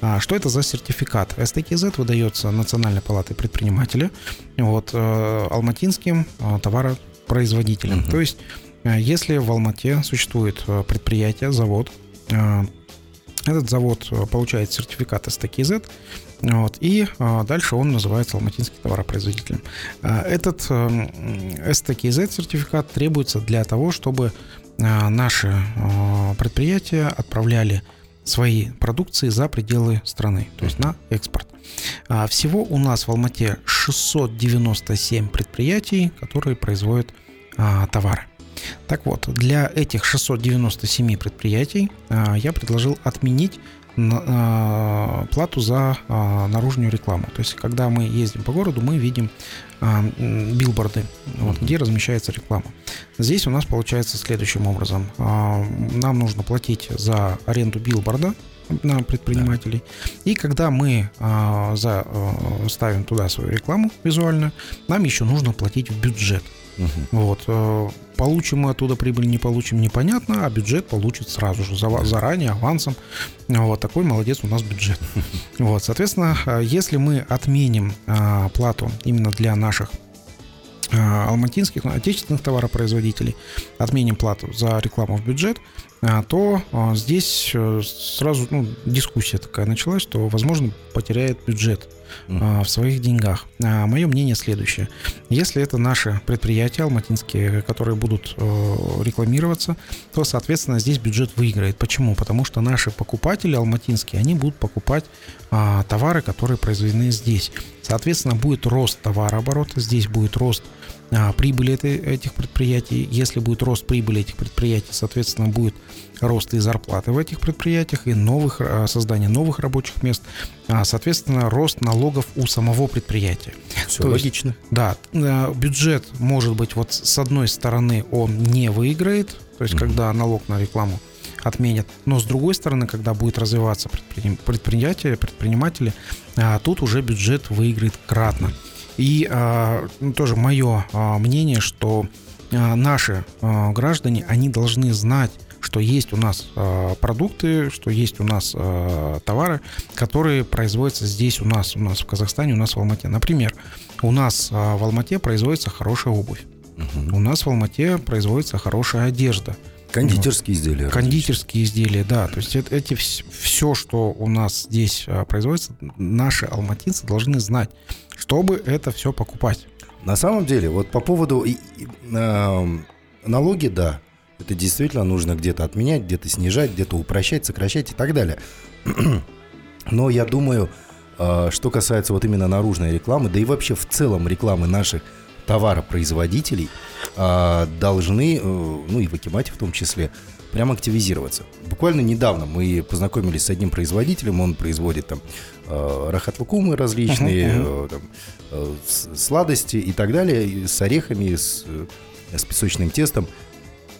А, что это за сертификат? СТКЗ выдается Национальной палатой предпринимателя вот, э, алматинским а, товаропроизводителям. Угу. То есть, если в Алмате существует э, предприятие, завод, этот завод получает сертификат СТКЗ, вот, и дальше он называется алматинский товаропроизводителем. Этот STKZ сертификат требуется для того, чтобы наши предприятия отправляли свои продукции за пределы страны, то есть на экспорт. А, всего у нас в Алмате 697 предприятий, которые производят товары. Так вот, для этих 697 предприятий а, я предложил отменить а, плату за а, наружную рекламу. То есть, когда мы ездим по городу, мы видим а, билборды, вот, где размещается реклама. Здесь у нас получается следующим образом. Нам нужно платить за аренду билборда на предпринимателей. Да. И когда мы за, ставим туда свою рекламу визуальную, нам еще нужно платить в бюджет. Угу. Вот. Э, получим мы оттуда прибыль, не получим, непонятно, а бюджет получит сразу же, заранее, авансом. Вот такой молодец у нас бюджет. Вот, соответственно, э, если мы отменим э, плату именно для наших алматинских, отечественных товаропроизводителей, отменим плату за рекламу в бюджет, то здесь сразу ну, дискуссия такая началась, что, возможно, потеряет бюджет а, в своих деньгах. А, мое мнение следующее. Если это наши предприятия алматинские, которые будут э, рекламироваться, то, соответственно, здесь бюджет выиграет. Почему? Потому что наши покупатели алматинские, они будут покупать а, товары, которые произведены здесь. Соответственно, будет рост товарооборота, здесь будет рост прибыли этих предприятий. Если будет рост прибыли этих предприятий, соответственно, будет рост и зарплаты в этих предприятиях, и новых, создание новых рабочих мест, соответственно, рост налогов у самого предприятия. Все То логично. Есть, да, бюджет, может быть, вот с одной стороны он не выиграет, то есть mm-hmm. когда налог на рекламу отменят. Но с другой стороны, когда будет развиваться предприятие, предприниматели, тут уже бюджет выиграет кратно. И а, ну, тоже мое а, мнение, что а, наши граждане, они должны знать, что есть у нас э, продукты, что есть у нас э, товары, которые производятся здесь у нас, у нас в Казахстане, у нас в Алмате. Например, у нас э, в Алмате производится хорошая обувь. Угу. У нас в Алмате производится хорошая одежда. Кондитерские изделия. Кондитерские изделия, да. То есть это, эти все, что у нас здесь а, производится, наши алматинцы должны знать, чтобы это все покупать. На самом деле, вот по поводу э, налоги, да, это действительно нужно где-то отменять, где-то снижать, где-то упрощать, сокращать и так далее. Но я думаю, э, что касается вот именно наружной рекламы, да и вообще в целом рекламы наших товаропроизводителей а, должны, э, ну и в Акимате в том числе, прям активизироваться. Буквально недавно мы познакомились с одним производителем, он производит там э, рахат-лукумы различные, uh-huh, uh-huh. там, сладости и так далее, с орехами, с, с песочным тестом.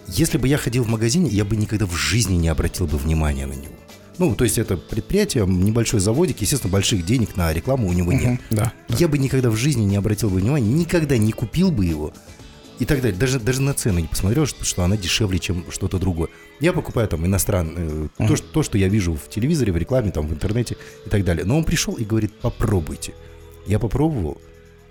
Если бы я ходил в магазине, я бы никогда в жизни не обратил бы внимания на него. Ну, то есть это предприятие, небольшой заводик, естественно, больших денег на рекламу у него нет. Да, да. Я бы никогда в жизни не обратил бы внимания, никогда не купил бы его и так далее. Даже, даже на цену не посмотрел, что, что она дешевле, чем что-то другое. Я покупаю там иностранное, uh-huh. то, что, то, что я вижу в телевизоре, в рекламе, там, в интернете и так далее. Но он пришел и говорит, попробуйте. Я попробовал.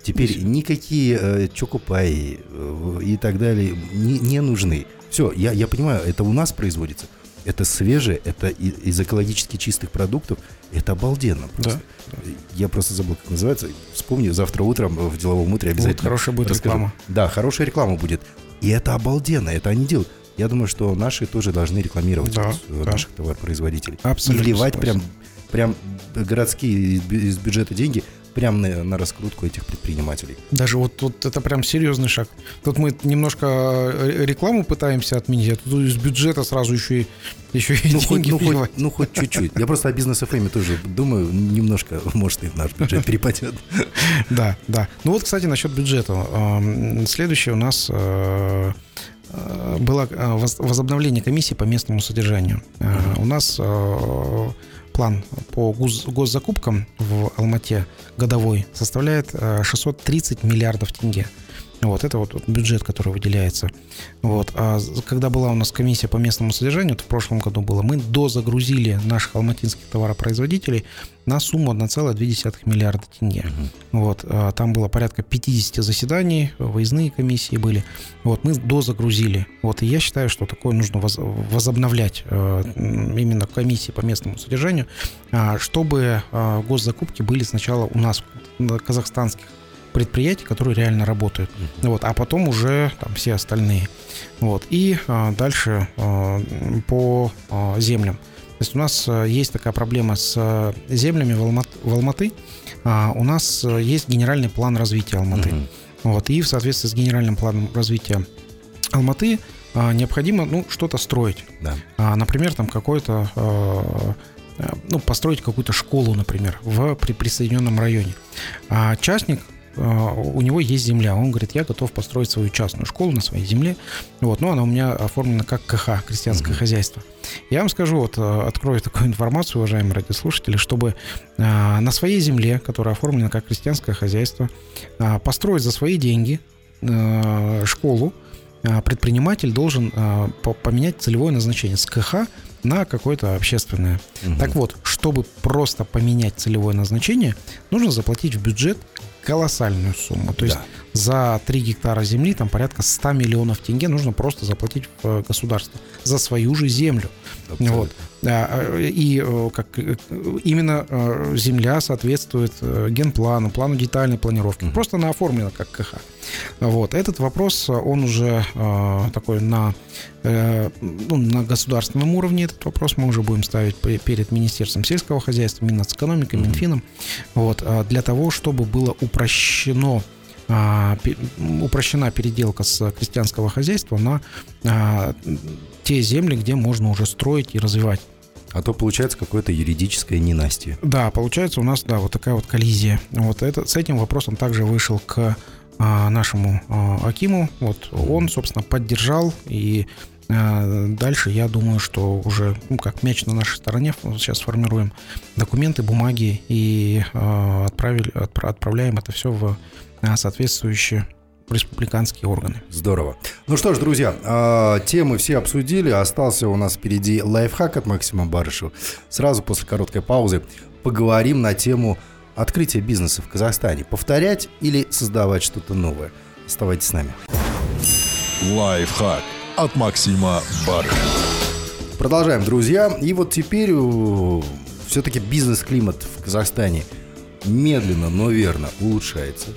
Теперь никакие э, чокупаи э, и так далее не, не нужны. Все, я, я понимаю, это у нас производится это свежее, это из экологически чистых продуктов, это обалденно. Просто. Да. Я просто забыл, как называется. Вспомню, завтра утром в деловом утре обязательно. Будет хорошая будет расскажу. реклама. Да, хорошая реклама будет. И это обалденно, это они делают. Я думаю, что наши тоже должны рекламировать да, да. наших товаропроизводителей. Абсолютно. И вливать прям, прям городские из бюджета деньги прямо на, на раскрутку этих предпринимателей. Даже вот, вот это прям серьезный шаг. Тут мы немножко э, рекламу пытаемся отменить, а тут из бюджета сразу еще и, еще и ну, деньги хоть, ну, хоть, ну, хоть чуть-чуть. Я просто о бизнес FM тоже думаю, немножко, может, и наш бюджет перепадет. Да, да. Ну вот, кстати, насчет бюджета. Следующее у нас э, э, было возобновление комиссии по местному содержанию. У нас план по госзакупкам в Алмате годовой составляет 630 э, миллиардов тенге. Вот, это вот бюджет, который выделяется. Вот. А когда была у нас комиссия по местному содержанию, это в прошлом году было, мы дозагрузили наших алматинских товаропроизводителей на сумму 1,2 миллиарда тенге. Угу. Вот. А там было порядка 50 заседаний, выездные комиссии были. Вот, мы дозагрузили. Вот, и я считаю, что такое нужно возобновлять э, именно комиссии по местному содержанию, а, чтобы э, госзакупки были сначала у нас, казахстанских предприятий, которые реально работают. Mm-hmm. Вот, а потом уже там все остальные. Вот. И а, дальше а, по а, землям. То есть у нас а, есть такая проблема с а, землями в, Алмат, в Алматы. А, у нас а, есть генеральный план развития Алматы. Mm-hmm. Вот, и в соответствии с генеральным планом развития Алматы а, необходимо ну, что-то строить. Да. А, например, там какой-то а, ну, построить какую-то школу, например, в присоединенном районе. А частник у него есть земля. Он говорит, я готов построить свою частную школу на своей земле. Вот, но она у меня оформлена как КХ, крестьянское mm-hmm. хозяйство. Я вам скажу, вот э, открою такую информацию, уважаемые радиослушатели, чтобы а, на своей земле, которая оформлена как крестьянское хозяйство, а, построить за свои деньги а, школу, предприниматель должен поменять целевое назначение с КХ на какое-то общественное. Угу. Так вот, чтобы просто поменять целевое назначение, нужно заплатить в бюджет колоссальную сумму. То есть да. за 3 гектара земли там порядка 100 миллионов тенге нужно просто заплатить в э, государство за свою же землю. Абсолютно. Вот. А, и э, как, э, именно земля соответствует генплану, плану детальной планировки. Просто она оформлена как КХ. Вот. Этот вопрос, он уже такой на, ну, на государственном уровне. Этот вопрос мы уже будем ставить перед Министерством сельского хозяйства, Минэкономикой. Минфином. Вот. Для того, чтобы было упрощено а, упрощена переделка с крестьянского хозяйства на а, те земли, где можно уже строить и развивать. А то получается какое-то юридическое ненастье. Да, получается у нас, да, вот такая вот коллизия. Вот это, с этим вопросом также вышел к а, нашему а, Акиму. Вот он, собственно, поддержал и а, Дальше я думаю, что уже ну, как мяч на нашей стороне. Сейчас формируем документы, бумаги и отправили, отправляем это все в соответствующие республиканские органы. Здорово. Ну что ж, друзья, а, темы все обсудили. Остался у нас впереди лайфхак от Максима Барышева. Сразу после короткой паузы поговорим на тему открытия бизнеса в Казахстане. Повторять или создавать что-то новое? Оставайтесь с нами. Лайфхак от Максима Барышева. Продолжаем, друзья. И вот теперь все-таки бизнес-климат в Казахстане медленно, но верно улучшается.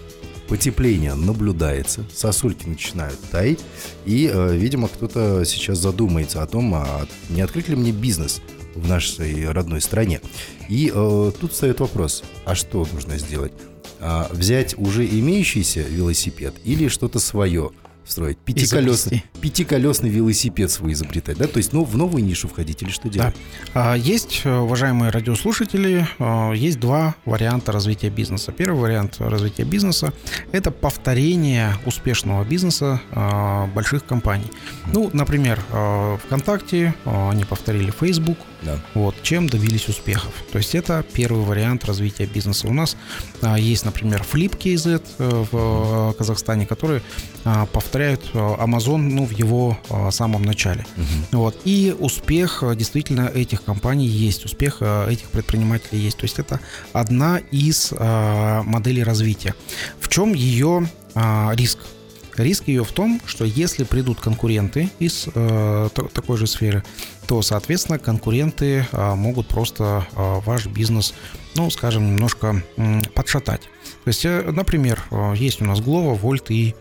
Потепление наблюдается, сосульки начинают таять, и, э, видимо, кто-то сейчас задумается о том, а не открыть ли мне бизнес в нашей родной стране. И э, тут встает вопрос, а что нужно сделать? А, взять уже имеющийся велосипед или что-то свое – строить. Пятиколесный, пятиколесный велосипед свой изобретать, да? То есть ну, в новую нишу входить или что делать? Да. Есть, э, уважаемые радиослушатели, э, есть два варианта развития бизнеса. Первый вариант развития бизнеса – это повторение успешного бизнеса э, больших компаний. Ну, например, ВКонтакте они повторили Facebook, да. вот, чем добились успехов. То есть это первый вариант развития бизнеса. У нас есть, например, FlipKZ в Казахстане, который повторяют Amazon ну, в его самом начале. Угу. Вот. И успех действительно этих компаний есть, успех этих предпринимателей есть. То есть это одна из моделей развития. В чем ее риск? Риск ее в том, что если придут конкуренты из э, такой же сферы, то, соответственно, конкуренты э, могут просто э, ваш бизнес, ну, скажем, немножко э, подшатать. То есть, э, например, э, есть у нас Глова, Вольт и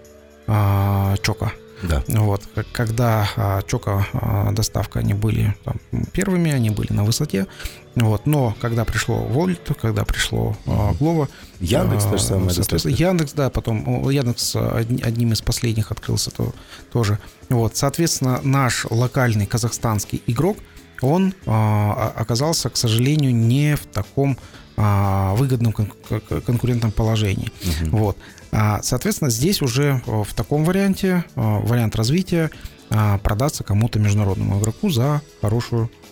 э, Чока. Да. Вот, когда а, Чока а, доставка, они были там, первыми, они были на высоте. Вот, но когда пришло Вольт, когда пришло а, Глова, Яндекс, а, то же самое. Соответственно, Яндекс, да, потом Яндекс одним из последних открылся то, тоже. Вот, соответственно, наш локальный казахстанский игрок, он а, оказался, к сожалению, не в таком а, выгодном конкурентном положении. Угу. Вот. А, соответственно, здесь уже э, в таком варианте, э, вариант развития, а, продаться кому-то международному игроку за хорошую а,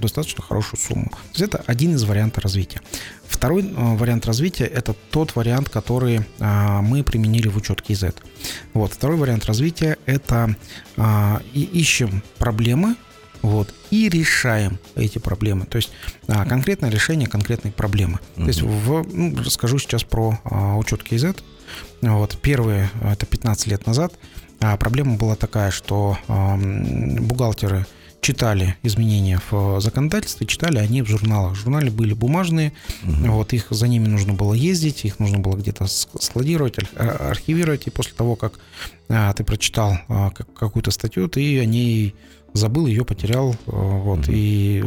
достаточно хорошую сумму. То есть это один из вариантов развития. Второй э, вариант развития – это тот вариант, который мы применили в учет KZ. Вот. Второй вариант развития – это ищем проблемы, вот, и решаем эти проблемы. То есть а, конкретное решение конкретной проблемы. Uh-huh. То есть в, ну, расскажу сейчас про а, учет KZ. Вот, первые, это 15 лет назад, а, проблема была такая, что а, бухгалтеры читали изменения в законодательстве, читали они в журналах. Журналы были бумажные, угу. вот их за ними нужно было ездить, их нужно было где-то складировать, архивировать, и после того, как а, ты прочитал а, какую-то статью, ты о ней забыл ее, потерял, э, вот, и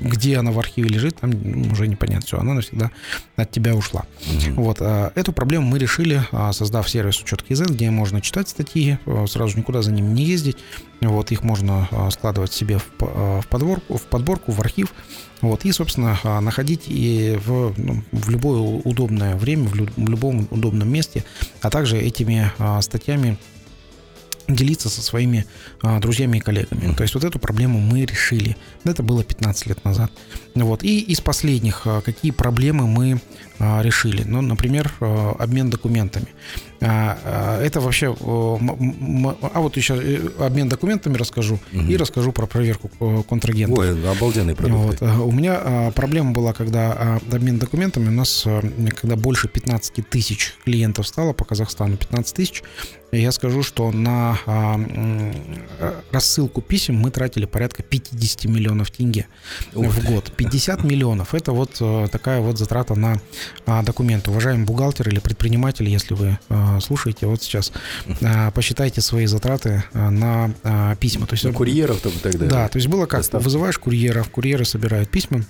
где она в архиве лежит, там уже непонятно, все, она навсегда от тебя ушла. Вот, э, эту проблему мы решили, э, создав сервис учет KZ, где можно читать статьи, сразу никуда за ними не ездить, вот, их можно складывать себе в, подборку, в подборку, в архив, вот, и, собственно, находить и в, ну, в любое удобное время, в, любом удобном месте, а также этими статьями делиться со своими а, друзьями и коллегами. Mm-hmm. То есть вот эту проблему мы решили. Это было 15 лет назад. Вот. И из последних, а, какие проблемы мы решили? Ну, например, а, обмен документами. А, а, это вообще... А вот еще э, обмен документами расскажу угу. и расскажу про проверку э, контрагентов. Ой, обалденный продукт. Вот. У меня проблема была, когда обмен документами у нас, когда больше 15 тысяч клиентов стало по Казахстану, 15 тысяч, я скажу, что на рассылку писем мы тратили порядка 50 миллионов тенге Ух в год. 50 миллионов – это вот э, такая вот затрата на документы. Уважаемый бухгалтер или предприниматель, если вы слушаете, вот сейчас а, посчитайте свои затраты а, на а, письма. То есть, на курьеров там и так далее. Да, то есть было как, Доставка. вызываешь курьеров, курьеры собирают письма,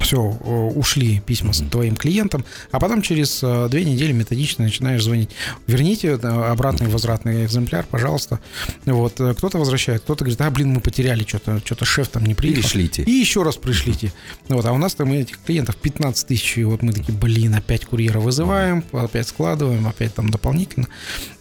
все, ушли письма с твоим клиентом, а потом через э, две недели методично начинаешь звонить. Верните э, обратный возвратный экземпляр, пожалуйста. Вот, э, кто-то возвращает, кто-то говорит, а, блин, мы потеряли что-то, что-то шеф там не приехал. Пришлите. И еще раз пришлите. Вот, а у нас там этих клиентов 15 тысяч, и вот мы такие, блин, опять курьера вызываем, опять складываем, опять там дополнительно.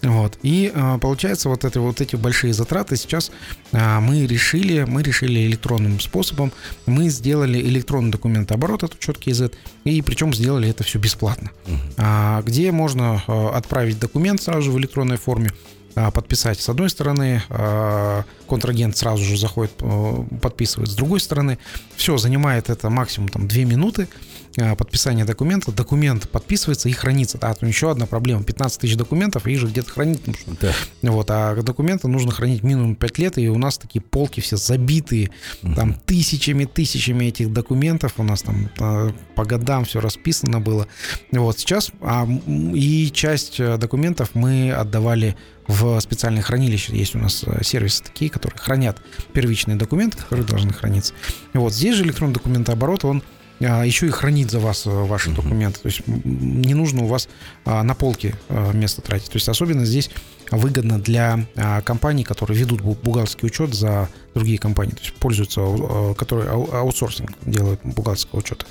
Вот, и получается вот, это, вот эти большие затраты сейчас мы решили, мы решили электронным способом, мы сделали электронный документ оборот, это учет KZ, и причем сделали это все бесплатно. А, где можно а, отправить документ сразу же в электронной форме, а, подписать. С одной стороны, контрагент сразу же заходит, а, подписывает. С другой стороны, все, занимает это максимум там 2 минуты подписания документа. Документ подписывается и хранится. А то еще одна проблема. 15 тысяч документов, их же где-то хранить нужно. Да. Вот, а документы нужно хранить минимум 5 лет, и у нас такие полки все забитые, угу. там тысячами, тысячами этих документов. У нас там по годам все расписано было. Вот, сейчас а, и часть э, документов мы отдавали в специальные хранилища. Есть у нас э, сервисы такие, которые хранят первичные документы, которые должны храниться. Вот здесь же электронный документооборот, он еще и хранит за вас э, ваши документы. То есть не нужно у вас а, на полке э, место тратить. То есть особенно здесь выгодно для а, компаний, которые ведут бухгалтерский учет за другие компании, то есть пользуются, которые аутсорсинг делают бухгалтерского учета.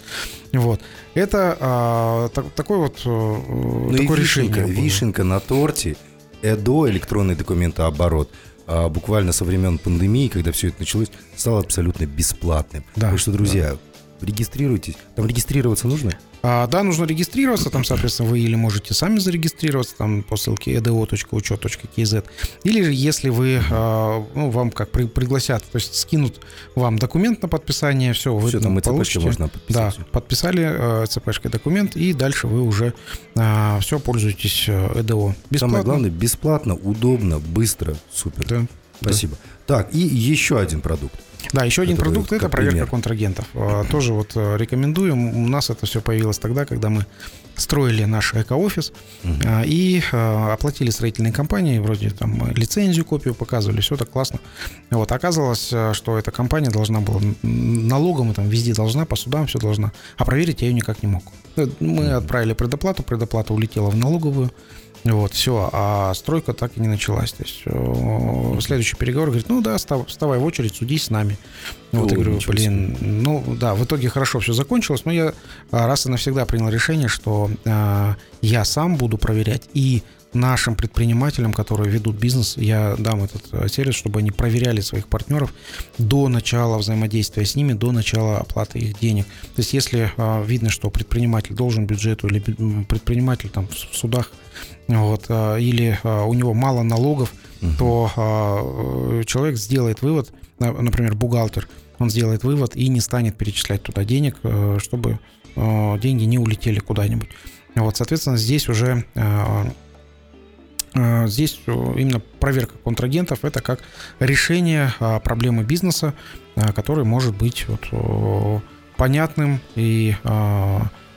Вот. Это такой вот ну такое решение. Вишенка на торте – ЭДО, электронный документооборот, а буквально со времен пандемии, когда все это началось, стал абсолютно бесплатным. Да, так что, друзья, да. Регистрируйтесь. Там регистрироваться нужно? А, да, нужно регистрироваться, там, соответственно, вы или можете сами зарегистрироваться там по ссылке edo.учет.kz, или же если вы, а, ну, вам как при, пригласят, то есть скинут вам документ на подписание, все, вы все, там получите. можно подписать. Да, подписали э, ЦПшкой документ, и дальше вы уже а, все пользуетесь ЭДО. Бесплатно. Самое главное, бесплатно, удобно, быстро, супер. Да. Спасибо. Да. Так, и еще один продукт. Да, еще один продукт это проверка пример. контрагентов. А, тоже вот э, рекомендуем. У нас это все появилось тогда, когда мы строили наш эко-офис угу. и а, оплатили строительные компании, вроде там лицензию, копию показывали, все так классно. Вот, оказалось, э, что эта компания должна была налогом, там везде должна, по судам все должна, а проверить я ее никак не мог. Мы отправили предоплату, предоплата улетела в налоговую, вот, все, а стройка так и не началась. То есть э, следующий переговор говорит, ну да, вставай в очередь, суди с нами. Вот, О, я говорю, блин, ну да, в итоге хорошо все закончилось, но я раз и навсегда принял решение, что э, я сам буду проверять и нашим предпринимателям, которые ведут бизнес, я дам этот э, сервис, чтобы они проверяли своих партнеров до начала взаимодействия с ними, до начала оплаты их денег. То есть, если а, видно, что предприниматель должен бюджету или предприниматель там в судах вот, а, или а, у него мало налогов, угу. то а, человек сделает вывод, например, бухгалтер, он сделает вывод и не станет перечислять туда денег, чтобы деньги не улетели куда-нибудь. Вот, соответственно, здесь уже Здесь именно проверка контрагентов это как решение проблемы бизнеса, который может быть вот понятным и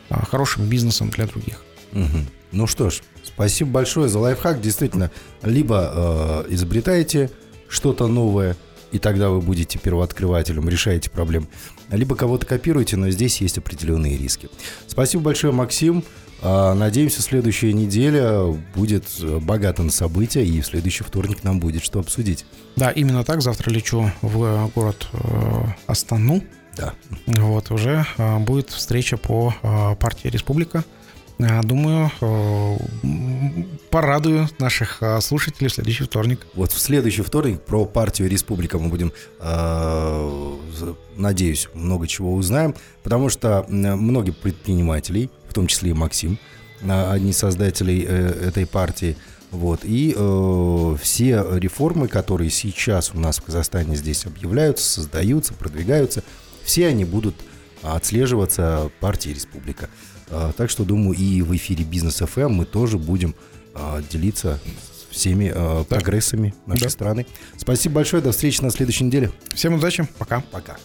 хорошим бизнесом для других. Угу. Ну что ж, спасибо большое за лайфхак. Действительно, либо э, изобретаете что-то новое, и тогда вы будете первооткрывателем, решаете проблем, либо кого-то копируете, но здесь есть определенные риски. Спасибо большое, Максим. А, надеемся, следующая неделя будет богата на события, и в следующий вторник нам будет что обсудить. Да, именно так. Завтра лечу в город э, Астану. Да. Вот, уже э, будет встреча по э, партии «Республика». А, думаю, э, порадую наших э, слушателей в следующий вторник. Вот в следующий вторник про партию Республика мы будем, э, надеюсь, много чего узнаем, потому что многие предпринимателей, в том числе и Максим, одни создателей этой партии, вот. И все реформы, которые сейчас у нас в Казахстане здесь объявляются, создаются, продвигаются, все они будут отслеживаться партией Республика. А, так что, думаю, и в эфире Бизнес FM мы тоже будем а, делиться всеми а, прогрессами нашей да. страны. Спасибо большое, до встречи на следующей неделе. Всем удачи, пока. Пока.